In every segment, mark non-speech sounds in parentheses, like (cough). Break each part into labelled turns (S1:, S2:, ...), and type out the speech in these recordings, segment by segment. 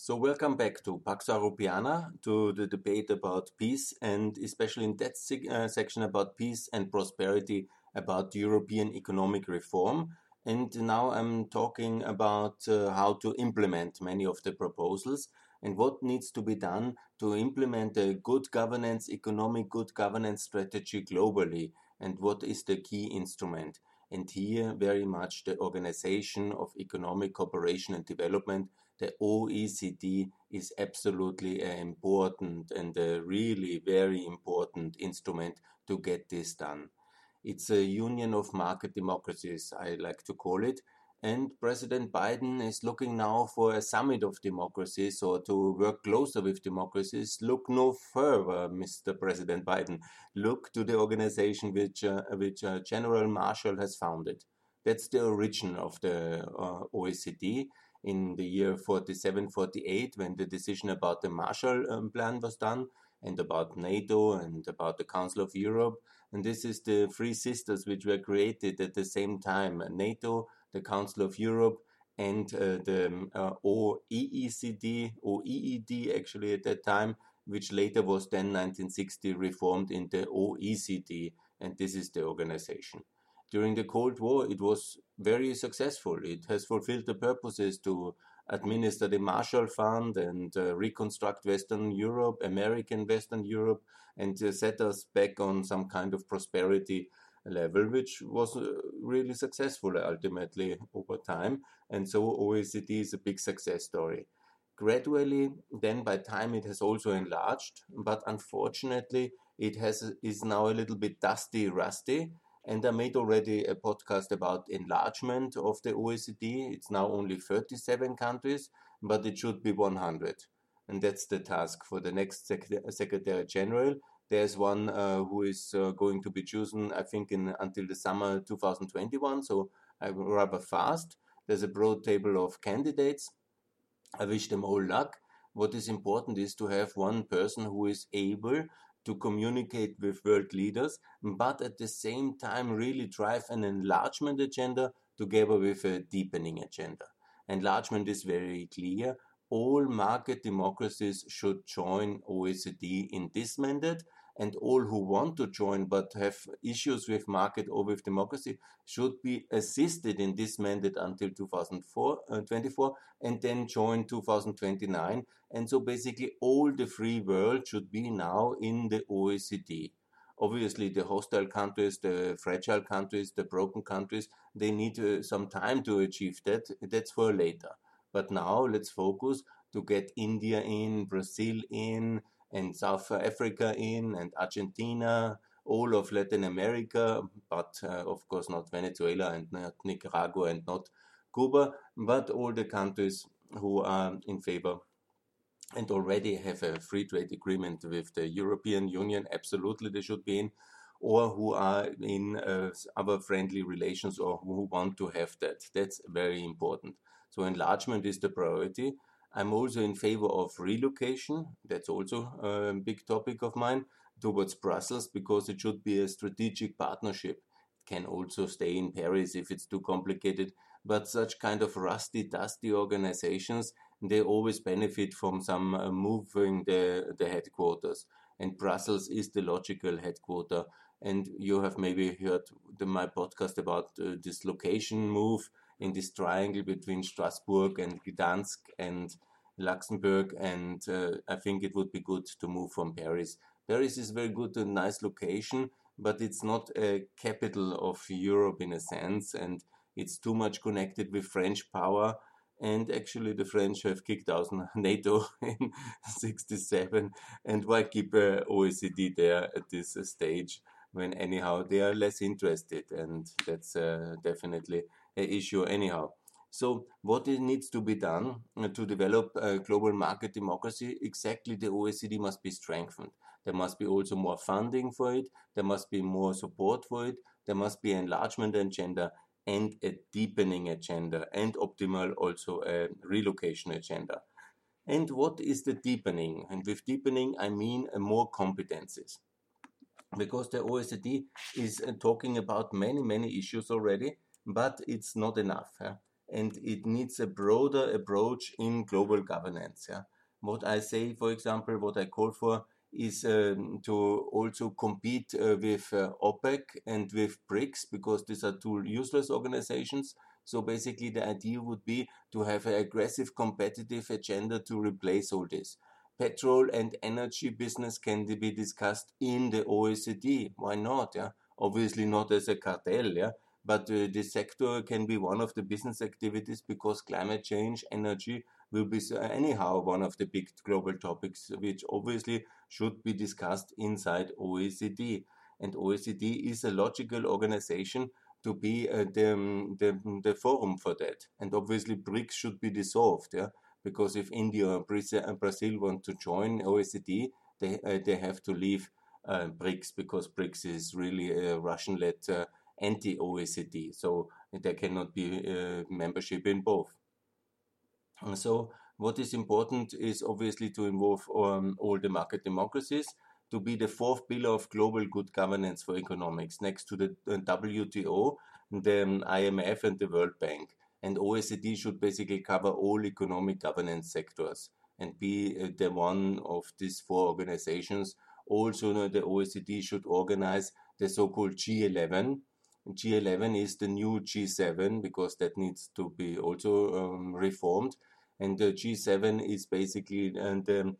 S1: So, welcome back to Pax Europiana, to the debate about peace, and especially in that uh, section about peace and prosperity, about European economic reform. And now I'm talking about uh, how to implement many of the proposals and what needs to be done to implement a good governance, economic good governance strategy globally, and what is the key instrument. And here, very much the Organization of Economic Cooperation and Development the OECD is absolutely an important and a really very important instrument to get this done. It's a union of market democracies, I like to call it. And President Biden is looking now for a summit of democracies or to work closer with democracies. Look no further, Mr. President Biden. Look to the organization which, uh, which uh, General Marshall has founded. That's the origin of the uh, OECD in the year 47 48 when the decision about the Marshall um, Plan was done and about NATO and about the Council of Europe. And this is the three sisters which were created at the same time NATO, the Council of Europe, and uh, the um, uh, OEECD, OEED actually at that time, which later was then 1960 reformed into OECD. And this is the organization during the Cold War, it was very successful. It has fulfilled the purposes to administer the Marshall Fund and uh, reconstruct Western Europe, American Western Europe, and uh, set us back on some kind of prosperity level, which was uh, really successful ultimately over time. And so OECD is a big success story. Gradually, then by time it has also enlarged, but unfortunately, it has is now a little bit dusty, rusty and I made already a podcast about enlargement of the OECD. It's now only 37 countries, but it should be 100. And that's the task for the next Secretary General. There's one uh, who is uh, going to be chosen, I think, in until the summer 2021, so I'm rather fast. There's a broad table of candidates. I wish them all luck. What is important is to have one person who is able to communicate with world leaders, but at the same time really drive an enlargement agenda together with a deepening agenda. Enlargement is very clear. All market democracies should join OECD in this mandate, and all who want to join but have issues with market or with democracy should be assisted in this mandate until 2024 uh, and then join 2029 and so basically all the free world should be now in the OECD obviously the hostile countries the fragile countries the broken countries they need uh, some time to achieve that. That's for later. But now let's focus to get India in Brazil in and South Africa in and Argentina, all of Latin America, but uh, of course not Venezuela and not Nicaragua and not Cuba, but all the countries who are in favor and already have a free trade agreement with the European Union, absolutely they should be in, or who are in uh, other friendly relations or who want to have that. That's very important. So enlargement is the priority. I'm also in favor of relocation. That's also a big topic of mine towards Brussels because it should be a strategic partnership. It can also stay in Paris if it's too complicated, but such kind of rusty, dusty organizations, they always benefit from some uh, moving the, the headquarters. And Brussels is the logical headquarter. And you have maybe heard the, my podcast about uh, this location move in this triangle between Strasbourg and Gdansk and Luxembourg, and uh, I think it would be good to move from Paris. Paris is very good, a nice location, but it's not a capital of Europe in a sense, and it's too much connected with French power. And actually, the French have kicked out (laughs) NATO in '67, and why keep uh, OECD there at this uh, stage when anyhow they are less interested, and that's uh, definitely issue anyhow. So what needs to be done uh, to develop a global market democracy? Exactly, the OECD must be strengthened. There must be also more funding for it. There must be more support for it. There must be enlargement agenda and a deepening agenda and optimal also a relocation agenda. And what is the deepening? And with deepening, I mean uh, more competencies. Because the OECD is uh, talking about many, many issues already, but it's not enough. Huh? and it needs a broader approach in global governance. Yeah? What I say, for example, what I call for is um, to also compete uh, with uh, OPEC and with BRICS because these are two useless organizations. So basically, the idea would be to have an aggressive competitive agenda to replace all this. Petrol and energy business can be discussed in the OECD. Why not? Yeah, obviously not as a cartel. Yeah, but uh, the sector can be one of the business activities because climate change, energy will be anyhow one of the big global topics, which obviously should be discussed inside OECD. And OECD is a logical organization to be uh, the, um, the, the forum for that. And obviously, BRICS should be dissolved, yeah, because if India and Brazil want to join OECD, they uh, they have to leave uh, BRICS because BRICS is really a Russian-led uh, anti-OECD, so there cannot be uh, membership in both. And So what is important is obviously to involve um, all the market democracies to be the fourth pillar of global good governance for economics next to the WTO, the IMF and the World Bank. And OECD should basically cover all economic governance sectors and be uh, the one of these four organizations. Also, the OECD should organize the so-called G11. G11 is the new G7 because that needs to be also um, reformed and the G7 is basically the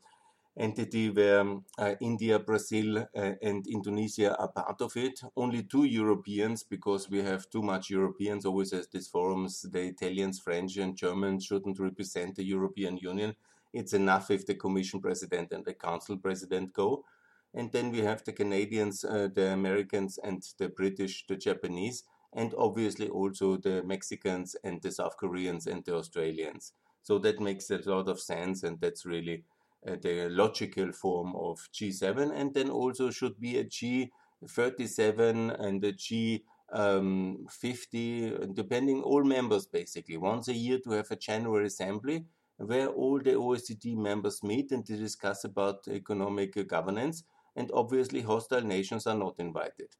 S1: entity where uh, India, Brazil, uh, and Indonesia are part of it. Only two Europeans, because we have too much Europeans always at these forums. The Italians, French, and Germans shouldn't represent the European Union. It's enough if the Commission President and the Council President go. And then we have the Canadians, uh, the Americans, and the British, the Japanese, and obviously also the Mexicans and the South Koreans and the Australians. So that makes a lot of sense, and that's really uh, the logical form of G7. And then also should be a G37 and a G um, 50, depending all members basically, once a year to have a general assembly where all the OECD members meet and they discuss about economic governance. And obviously, hostile nations are not invited.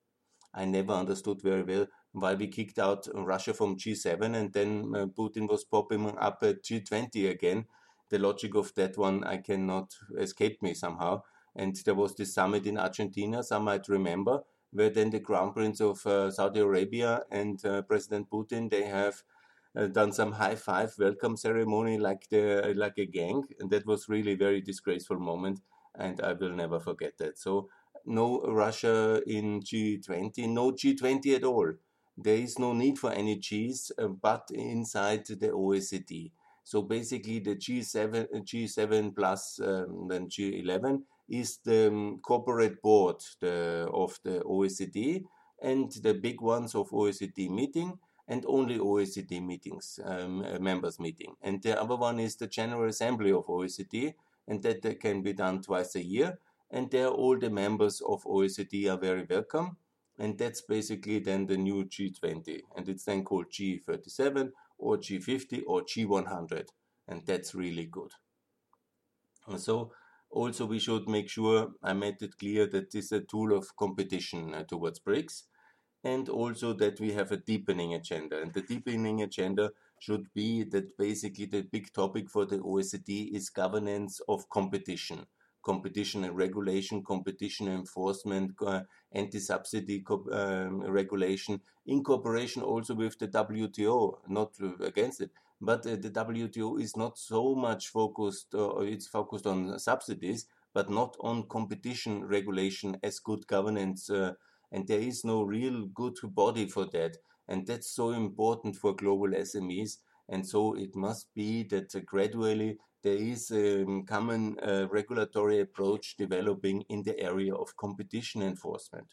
S1: I never understood very well why we kicked out Russia from G7 and then uh, Putin was popping up at G20 again. The logic of that one I cannot escape me somehow. And there was this summit in Argentina, some might remember, where then the crown prince of uh, Saudi Arabia and uh, President Putin they have uh, done some high five welcome ceremony like the like a gang, and that was really a very disgraceful moment, and I will never forget that. So no Russia in G20, no G20 at all there is no need for any Gs, uh, but inside the OECD. So basically, the G7, G7 plus um, then G11 is the um, corporate board the, of the OECD and the big ones of OECD meeting and only OECD meetings, um, members meeting. And the other one is the General Assembly of OECD, and that can be done twice a year. And there, all the members of OECD are very welcome. And that's basically then the new G20 and it's then called G37 or G50 or G100 and that's really good. And so also we should make sure I made it clear that this is a tool of competition uh, towards BRICS. And also that we have a deepening agenda. And the deepening agenda should be that basically the big topic for the OECD is governance of competition competition and regulation, competition enforcement, uh, anti-subsidy um, regulation, in cooperation also with the WTO, not against it. But uh, the WTO is not so much focused, uh, it's focused on subsidies, but not on competition regulation as good governance. Uh, and there is no real good body for that. And that's so important for global SMEs. And so it must be that uh, gradually there is a common uh, regulatory approach developing in the area of competition enforcement.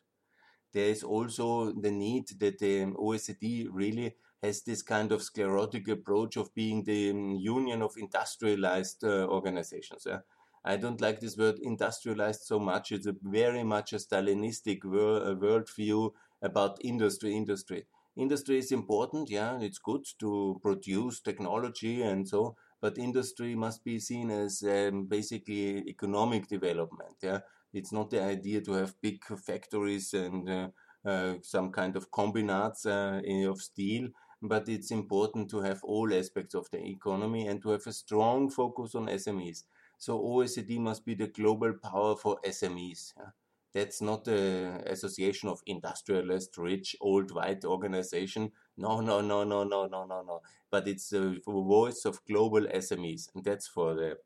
S1: There is also the need that the OECD really has this kind of sclerotic approach of being the um, union of industrialized uh, organizations. Yeah? I don't like this word industrialized so much. It's a very much a Stalinistic wor- worldview about industry, industry. Industry is important, yeah, it's good to produce technology and so, but industry must be seen as um, basically economic development. Yeah, it's not the idea to have big factories and uh, uh, some kind of combinats uh, of steel, but it's important to have all aspects of the economy and to have a strong focus on SMEs. So OECD must be the global power for SMEs. Yeah? That's not the association of industrialist, rich, old, white organization. No, no, no, no, no, no, no, no. But it's the voice of global SMEs, and that's for the,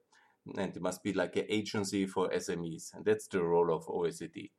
S1: and it must be like an agency for SMEs, and that's the role of OECD.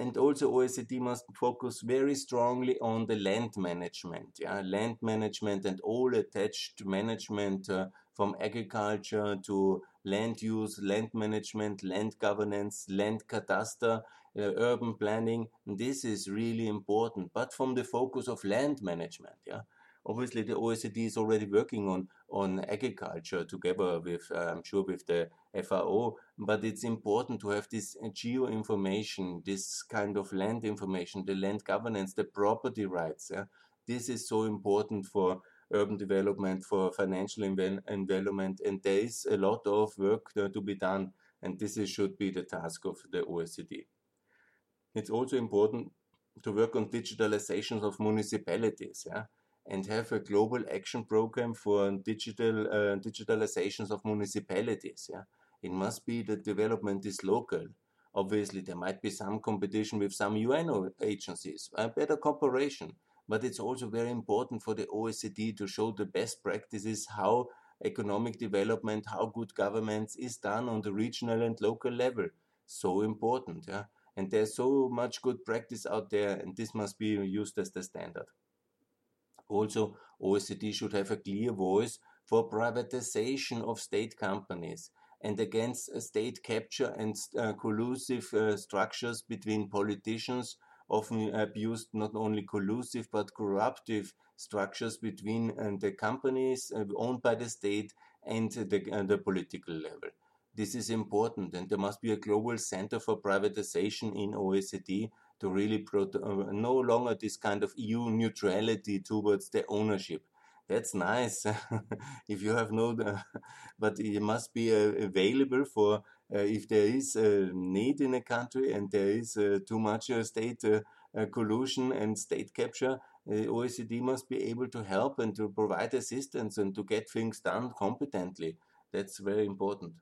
S1: And also OECD must focus very strongly on the land management, yeah, land management and all attached management uh, from agriculture to land use, land management, land governance, land cadastre, uh, urban planning. This is really important, but from the focus of land management, yeah. Obviously, the OECD is already working on on agriculture together with, uh, I'm sure, with the FAO. But it's important to have this geo information, this kind of land information, the land governance, the property rights. Yeah? This is so important for urban development, for financial development, and there is a lot of work to be done, and this is, should be the task of the OECD. It's also important to work on digitalization of municipalities, yeah, and have a global action program for digital uh, digitalizations of municipalities, yeah. It must be that development is local. Obviously, there might be some competition with some UN agencies, a better cooperation but it's also very important for the OECD to show the best practices how economic development, how good governance is done on the regional and local level. So important, yeah. And there's so much good practice out there, and this must be used as the standard. Also, OECD should have a clear voice for privatization of state companies and against state capture and uh, collusive uh, structures between politicians often abused not only collusive but corruptive structures between uh, the companies uh, owned by the state and the, uh, the political level. This is important, and there must be a global center for privatization in OECD to really pro- no longer this kind of EU neutrality towards the ownership. That's nice (laughs) if you have no, but it must be available for if there is a need in a country and there is uh, too much uh, state collusion and state capture, OECD must be able to help and to provide assistance and to get things done competently. That's very important.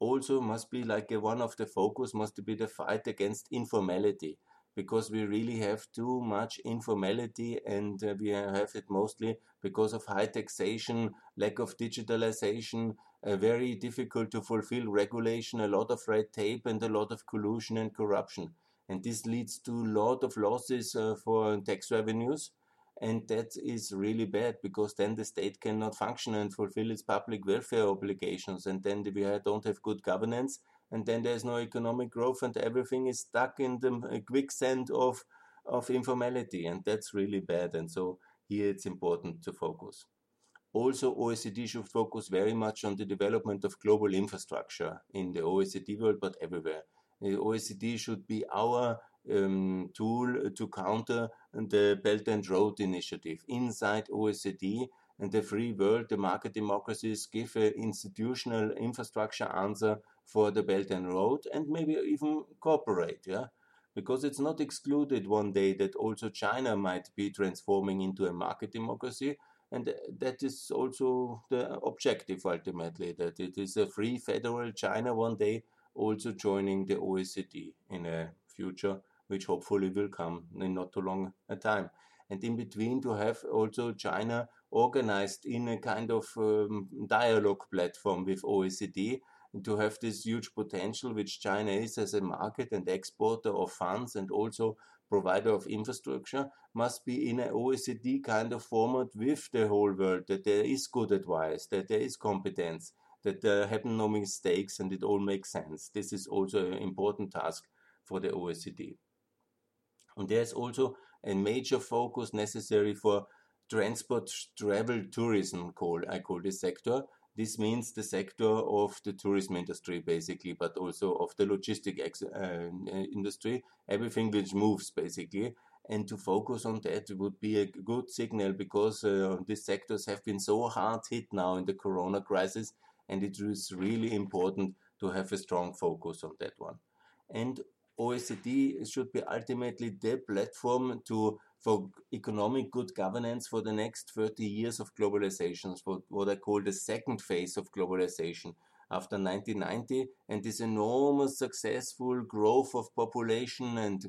S1: Also, must be like one of the focus must be the fight against informality because we really have too much informality and uh, we have it mostly because of high taxation, lack of digitalization, uh, very difficult to fulfill regulation, a lot of red tape, and a lot of collusion and corruption. And this leads to a lot of losses uh, for tax revenues. And that is really bad because then the state cannot function and fulfill its public welfare obligations. And then we don't have good governance. And then there's no economic growth and everything is stuck in the uh, quicksand of, of informality. And that's really bad. And so here it's important to focus. Also, OECD should focus very much on the development of global infrastructure in the OECD world, but everywhere. The OECD should be our um, tool to counter the Belt and Road Initiative. Inside OECD and the free world, the market democracies give an institutional infrastructure answer for the Belt and Road and maybe even cooperate, yeah? Because it's not excluded one day that also China might be transforming into a market democracy and that is also the objective ultimately, that it is a free federal China one day also joining the OECD in a future, which hopefully will come in not too long a time. And in between, to have also China organized in a kind of um, dialogue platform with OECD, to have this huge potential which China is as a market and exporter of funds and also provider of infrastructure must be in an OECD kind of format with the whole world, that there is good advice, that there is competence, that there happen no mistakes and it all makes sense. This is also an important task for the OECD. And there's also a major focus necessary for transport, travel, tourism, call, I call this sector, this means the sector of the tourism industry, basically, but also of the logistic uh, industry, everything which moves, basically. And to focus on that would be a good signal because uh, these sectors have been so hard hit now in the corona crisis, and it is really important to have a strong focus on that one. And OECD should be ultimately the platform to for economic good governance for the next 30 years of globalization, for what I call the second phase of globalization after 1990 and this enormous successful growth of population and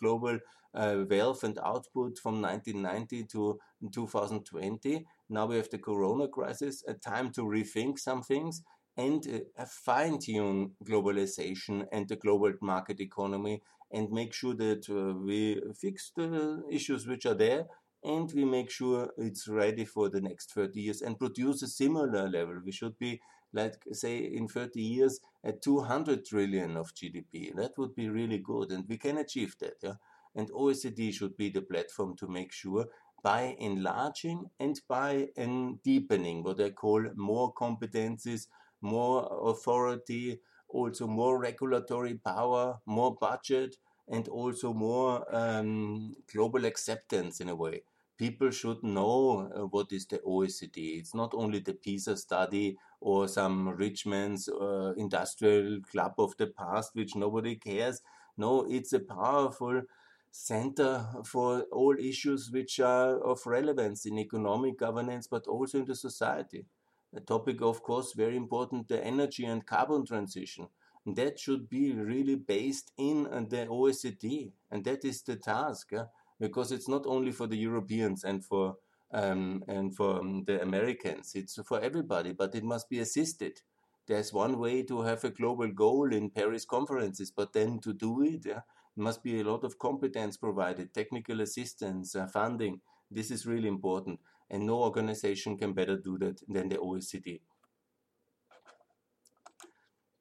S1: global uh, wealth and output from 1990 to 2020. Now we have the corona crisis, a time to rethink some things and fine tune globalization and the global market economy and make sure that uh, we fix the issues which are there and we make sure it's ready for the next 30 years and produce a similar level. We should be, like, say, in 30 years at 200 trillion of GDP. That would be really good, and we can achieve that. Yeah? And OECD should be the platform to make sure by enlarging and by en deepening what I call more competencies, more authority, also more regulatory power, more budget, and also more um, global acceptance in a way. People should know uh, what is the OECD. It's not only the PISA study or some rich man's uh, industrial club of the past, which nobody cares. No, it's a powerful center for all issues which are of relevance in economic governance, but also in the society. A topic, of course, very important the energy and carbon transition that should be really based in uh, the OECD, and that is the task, yeah? because it's not only for the Europeans and for um, and for um, the Americans, it's for everybody, but it must be assisted. There's one way to have a global goal in Paris conferences, but then to do it, yeah, must be a lot of competence provided, technical assistance, uh, funding. This is really important, and no organization can better do that than the OECD.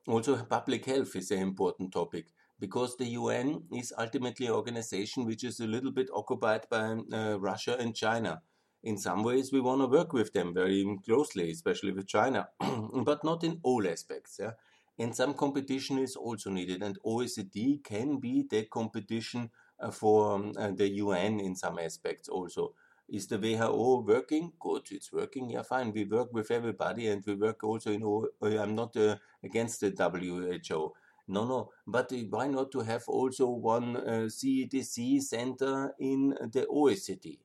S1: Also, public health is an important topic because the UN is ultimately an organization which is a little bit occupied by uh, Russia and China. In some ways, we want to work with them very closely, especially with China, (clears throat) but not in all aspects. Yeah? And some competition is also needed, and OECD can be the competition uh, for um, uh, the UN in some aspects also. Is the WHO working? Good, it's working. Yeah, fine. We work with everybody, and we work also in. Uh, I'm not uh, against the WHO. No, no. But why not to have also one uh, CEDC center in the OECD?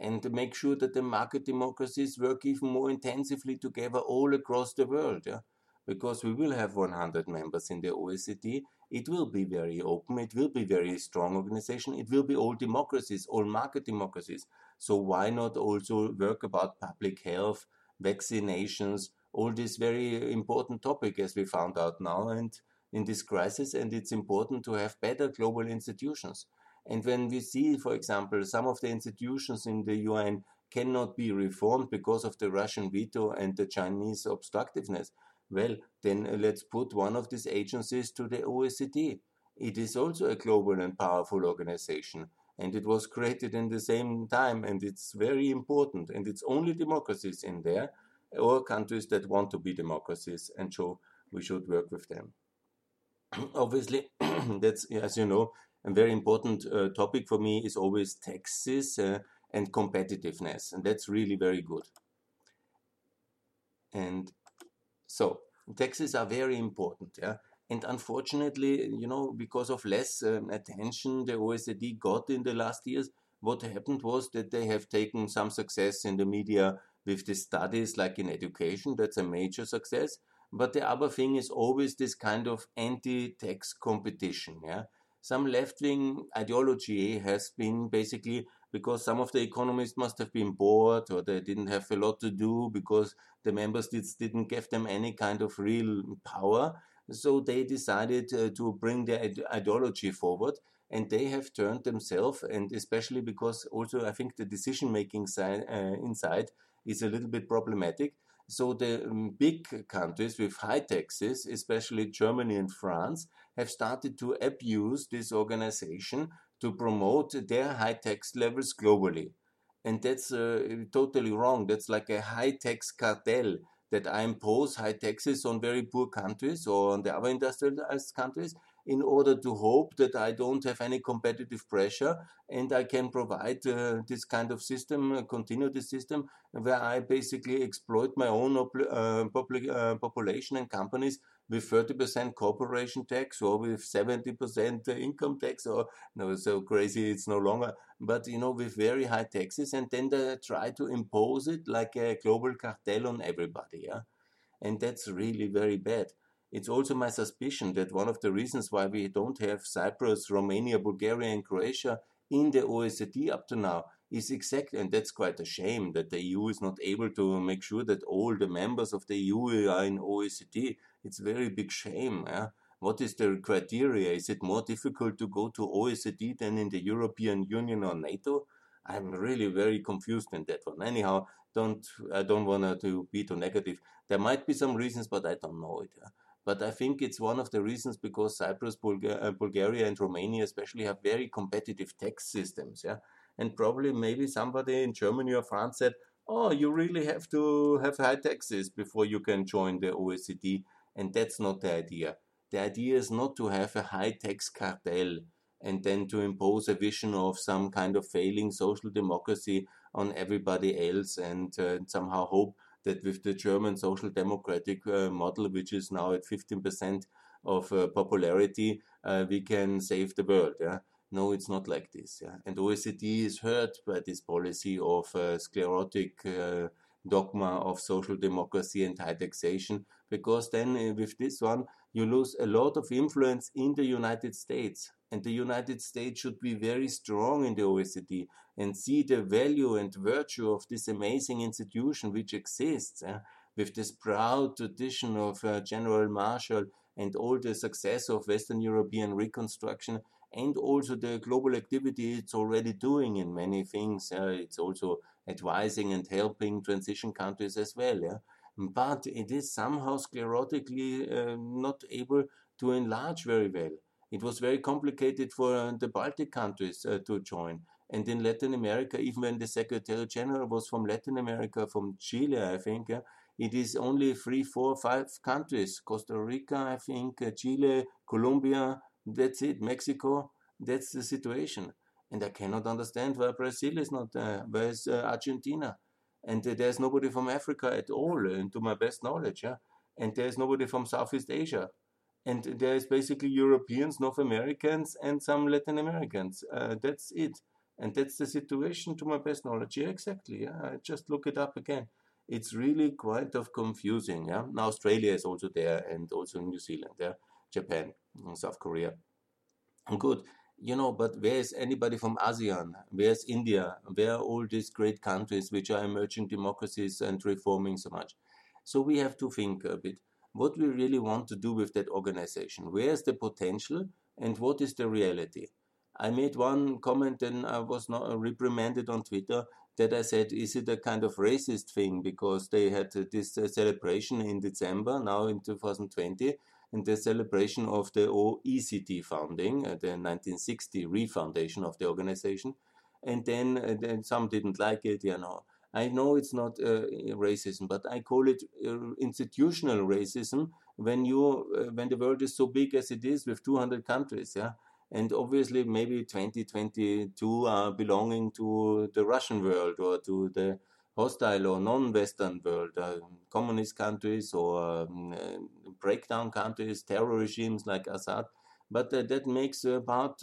S1: and make sure that the market democracies work even more intensively together all across the world. Yeah? Because we will have 100 members in the OECD. It will be very open. It will be very strong organization. It will be all democracies, all market democracies. So why not also work about public health, vaccinations, all this very important topic as we found out now and in this crisis. And it's important to have better global institutions. And when we see, for example, some of the institutions in the UN cannot be reformed because of the Russian veto and the Chinese obstructiveness, well, then let's put one of these agencies to the OECD. It is also a global and powerful organization and it was created in the same time and it's very important and it's only democracies in there or countries that want to be democracies and so we should work with them (clears throat) obviously (clears throat) that's as you know a very important uh, topic for me is always taxes uh, and competitiveness and that's really very good and so taxes are very important yeah and unfortunately, you know, because of less um, attention the OECD got in the last years, what happened was that they have taken some success in the media with the studies, like in education. That's a major success. But the other thing is always this kind of anti-tax competition. Yeah, some left-wing ideology has been basically because some of the economists must have been bored or they didn't have a lot to do because the member states didn't give them any kind of real power so they decided uh, to bring their ideology forward and they have turned themselves, and especially because also I think the decision making side, uh, inside is a little bit problematic. So the um, big countries with high taxes, especially Germany and France, have started to abuse this organization to promote their high tax levels globally. And that's uh, totally wrong. That's like a high tax cartel that I impose high taxes on very poor countries or on the other industrialized countries in order to hope that I don't have any competitive pressure and I can provide uh, this kind of system, uh, continue the system where I basically exploit my own uh, uh, population and companies with 30% corporation tax or with 70% income tax or no, so crazy it's no longer, but you know, with very high taxes and then they try to impose it like a global cartel on everybody. Yeah. And that's really very bad. It's also my suspicion that one of the reasons why we don't have Cyprus, Romania, Bulgaria, and Croatia in the OECD up to now is exactly, and that's quite a shame that the EU is not able to make sure that all the members of the EU are in OECD. It's very big shame. Yeah? What is the criteria? Is it more difficult to go to OECD than in the European Union or NATO? I'm really very confused in that one. Anyhow, don't I don't want to be too negative. There might be some reasons, but I don't know it. Yeah? But I think it's one of the reasons because Cyprus, Bulga uh, Bulgaria, and Romania especially have very competitive tax systems. Yeah, and probably maybe somebody in Germany or France said, "Oh, you really have to have high taxes before you can join the OECD," and that's not the idea. The idea is not to have a high tax cartel and then to impose a vision of some kind of failing social democracy on everybody else and uh, somehow hope that with the German social democratic uh, model, which is now at 15% of uh, popularity, uh, we can save the world. Yeah? No, it's not like this. Yeah? And OECD is hurt by this policy of uh, sclerotic uh, dogma of social democracy and high taxation, because then uh, with this one, you lose a lot of influence in the United States. And the United States should be very strong in the OECD and see the value and virtue of this amazing institution which exists eh, with this proud tradition of uh, General Marshall and all the success of Western European reconstruction and also the global activity it's already doing in many things. Uh, it's also advising and helping transition countries as well. Yeah? But it is somehow sclerotically uh, not able to enlarge very well. It was very complicated for uh, the Baltic countries uh, to join. And in Latin America, (laughs) even when the Secretary General was from Latin America, from Chile, I think, yeah, it is only three, four, five countries Costa Rica, I think, uh, Chile, Colombia, that's it, Mexico, that's the situation. And I cannot understand why Brazil is not there, where is uh, Argentina? And uh, there's nobody from Africa at all, uh, to my best knowledge. Yeah? And there's nobody from Southeast Asia and there is basically Europeans, North Americans, and some Latin Americans. Uh, that's it, and that's the situation to my best knowledge. Yeah, exactly. Yeah, I just look it up again. It's really quite of confusing. Yeah, now Australia is also there, and also New Zealand. Yeah, Japan, South Korea. Good. You know, but where is anybody from ASEAN? Where's India? Where are all these great countries which are emerging democracies and reforming so much? So we have to think a bit what we really want to do with that organization. Where is the potential and what is the reality? I made one comment and I was not reprimanded on Twitter that I said, is it a kind of racist thing because they had this uh, celebration in December, now in 2020, the celebration of the OECD founding, uh, the 1960 refoundation of the organization. And then, uh, then some didn't like it, you know. I know it's not uh, racism, but I call it uh, institutional racism when you uh, when the world is so big as it is with 200 countries, yeah. And obviously, maybe 2022 are belonging to the Russian world or to the hostile or non-Western world, uh, communist countries or um, uh, breakdown countries, terror regimes like Assad. But uh, that makes about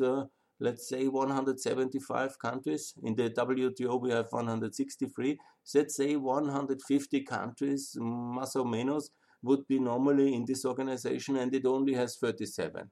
S1: let's say 175 countries. In the WTO, we have 163. Let's say 150 countries, más o menos, would be normally in this organization, and it only has 37.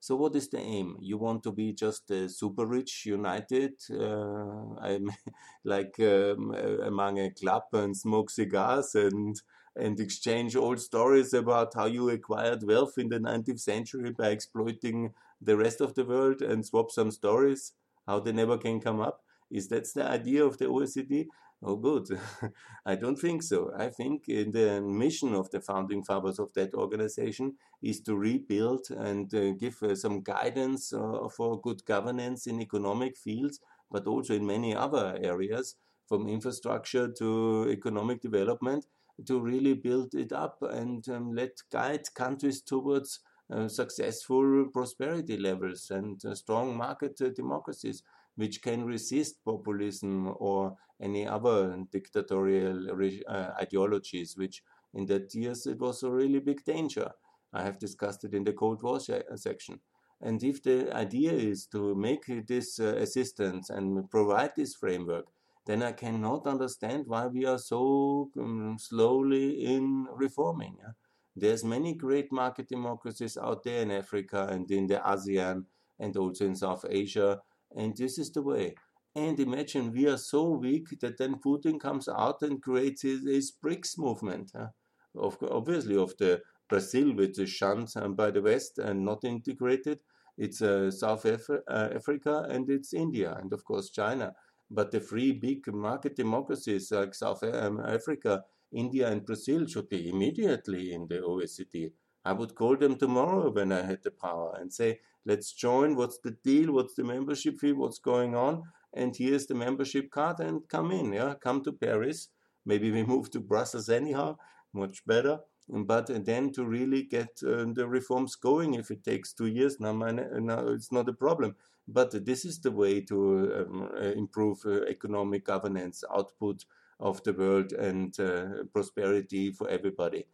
S1: So, what is the aim? You want to be just a super rich, united, uh, (laughs) like um, among a club and smoke cigars and and exchange old stories about how you acquired wealth in the 19th century by exploiting the rest of the world and swap some stories, how they never can come up? Is that the idea of the OECD? Oh, good. (laughs) I don't think so. I think the mission of the founding fathers of that organization is to rebuild and uh, give uh, some guidance uh, for good governance in economic fields, but also in many other areas, from infrastructure to economic development, to really build it up and um, let guide countries towards uh, successful prosperity levels and uh, strong market uh, democracies which can resist populism or any other dictatorial ideologies, which in that years it was a really big danger. I have discussed it in the Cold War section. And if the idea is to make this uh, assistance and provide this framework, then I cannot understand why we are so um, slowly in reforming. Yeah? There's many great market democracies out there in Africa and in the ASEAN and also in South Asia, and this is the way. And imagine we are so weak that then Putin comes out and creates his, his BRICS movement. Huh? Of, obviously, of the Brazil, which is shunned um, by the West and not integrated. It's uh, South Af- uh, Africa and it's India and of course China. But the free big market democracies like South um, Africa, India, and Brazil should be immediately in the OECD. I would call them tomorrow when I had the power and say, let's join. What's the deal? What's the membership fee? What's going on? And here's the membership card and come in. Yeah, come to Paris. Maybe we (laughs) move to Brussels anyhow, much better. But then to really get uh, the reforms going, if it takes two years, now, now it's not a problem. But this is the way to um, uh, improve uh, economic governance, output of the world, and uh, prosperity for everybody.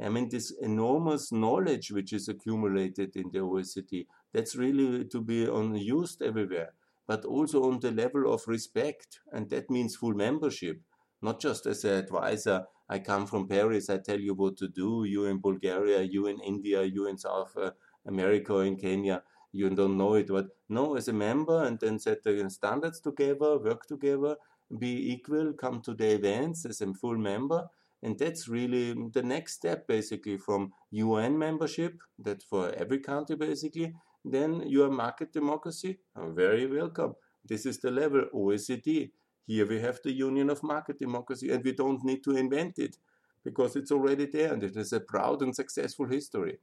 S1: I mean, this enormous knowledge which is accumulated in the OECD, that's really to be used everywhere, but also on the level of respect. And that means full membership, not just as an advisor. I come from Paris, I tell you what to do. You in Bulgaria, you in India, you in South America in Kenya you don't know it, but no, as a member, and then set the standards together, work together, be equal, come to the events as a full member. And that's really the next step, basically, from UN membership, that for every country, basically, then your market democracy, oh, very welcome. This is the level OECD. Here we have the Union of Market Democracy, and we don't need to invent it because it's already there and it has a proud and successful history.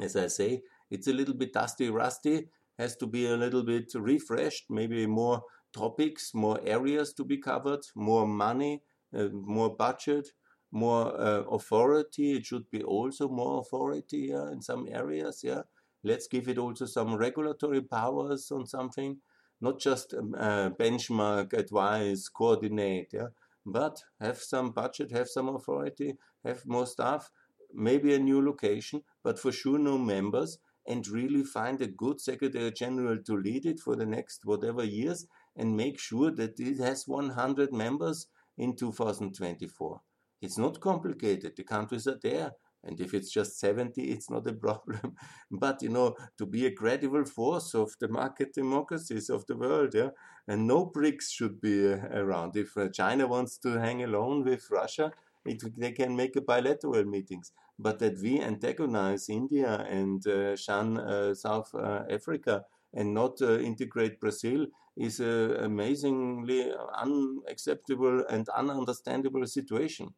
S1: As I say, it's a little bit dusty, rusty, has to be a little bit refreshed, maybe more topics, more areas to be covered, more money, uh, more budget, more uh, authority. It should be also more authority yeah, in some areas. Yeah, let's give it also some regulatory powers on something, not just um, uh, benchmark, advise, coordinate. Yeah, but have some budget, have some authority, have more staff, maybe a new location, but for sure no members and really find a good secretary general to lead it for the next whatever years and make sure that it has 100 members in 2024. It's not complicated. The countries are there. And if it's just 70, it's not a (laughs) problem. but, you know, to be a credible force of the market democracies of the world, yeah, and no BRICS should be uh, around. If uh, China wants to hang alone with Russia, it, they can make a bilateral meetings but that we antagonize India and uh, shun uh, South uh, Africa and not integrate Brazil is an amazingly unacceptable and ununderstandable situation.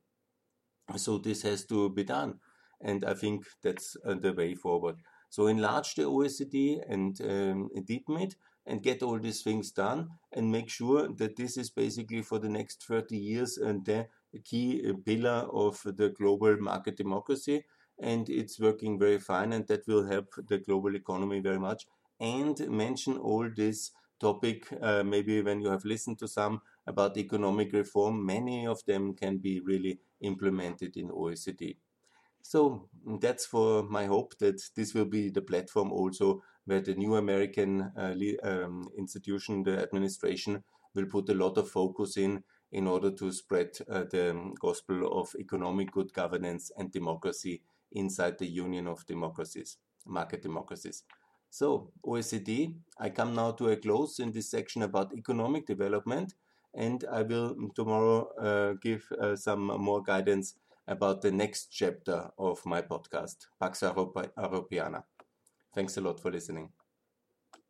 S1: So this has to be done, and I think that's the way forward. So enlarge the OECD and um, deepen it and get all these things done and make sure that this is basically for the next 30 years and the key uh, pillar of the global market democracy and it's working very fine and that will help the global economy very much. And mention all this topic uh, maybe when you have listened to some about economic reform many of them can be really implemented in OECD so that's for my hope that this will be the platform also where the new American uh, um, institution the administration will put a lot of focus in in order to spread uh, the gospel of economic good governance and democracy inside the Union of Democracies, market democracies. So, OECD, I come now to a close in this section about economic development, and I will tomorrow uh, give uh, some more guidance about the next chapter of my podcast, Pax Europiana. Thanks a lot for listening.